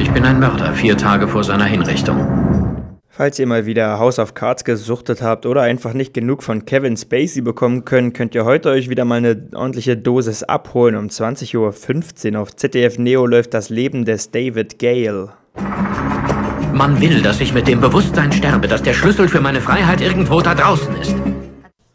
ich bin ein Mörder, vier Tage vor seiner Hinrichtung. Falls ihr mal wieder House of Cards gesuchtet habt oder einfach nicht genug von Kevin Spacey bekommen könnt, könnt ihr heute euch wieder mal eine ordentliche Dosis abholen. Um 20.15 Uhr auf ZDF Neo läuft das Leben des David Gale. Man will, dass ich mit dem Bewusstsein sterbe, dass der Schlüssel für meine Freiheit irgendwo da draußen ist.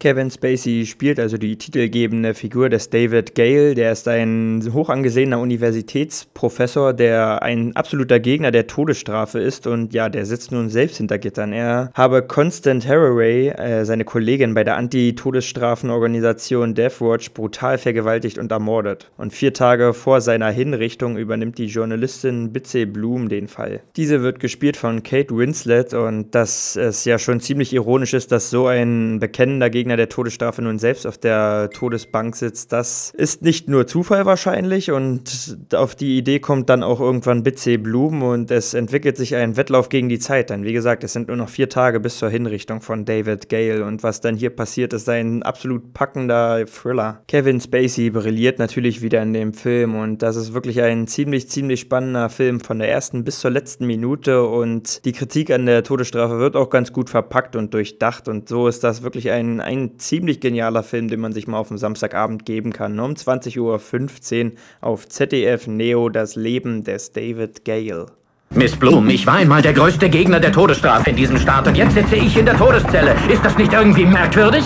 Kevin Spacey spielt also die titelgebende Figur des David Gale. Der ist ein hoch angesehener Universitätsprofessor, der ein absoluter Gegner der Todesstrafe ist und ja, der sitzt nun selbst hinter Gittern. Er habe Constant Haraway, äh, seine Kollegin bei der Anti-Todesstrafenorganisation Deathwatch, brutal vergewaltigt und ermordet. Und vier Tage vor seiner Hinrichtung übernimmt die Journalistin Bitze Bloom den Fall. Diese wird gespielt von Kate Winslet und dass es ja schon ziemlich ironisch ist, dass so ein bekennender Gegner Gegner der Todesstrafe nun selbst auf der Todesbank sitzt, das ist nicht nur Zufall wahrscheinlich und auf die Idee kommt dann auch irgendwann Bitze Blum und es entwickelt sich ein Wettlauf gegen die Zeit. Denn wie gesagt, es sind nur noch vier Tage bis zur Hinrichtung von David Gale und was dann hier passiert, ist ein absolut packender Thriller. Kevin Spacey brilliert natürlich wieder in dem Film und das ist wirklich ein ziemlich, ziemlich spannender Film von der ersten bis zur letzten Minute und die Kritik an der Todesstrafe wird auch ganz gut verpackt und durchdacht und so ist das wirklich ein, ein ein ziemlich genialer Film, den man sich mal auf dem Samstagabend geben kann. Um 20.15 Uhr auf ZDF Neo das Leben des David Gale. Miss Bloom, ich war einmal der größte Gegner der Todesstrafe in diesem Staat und jetzt sitze ich in der Todeszelle. Ist das nicht irgendwie merkwürdig?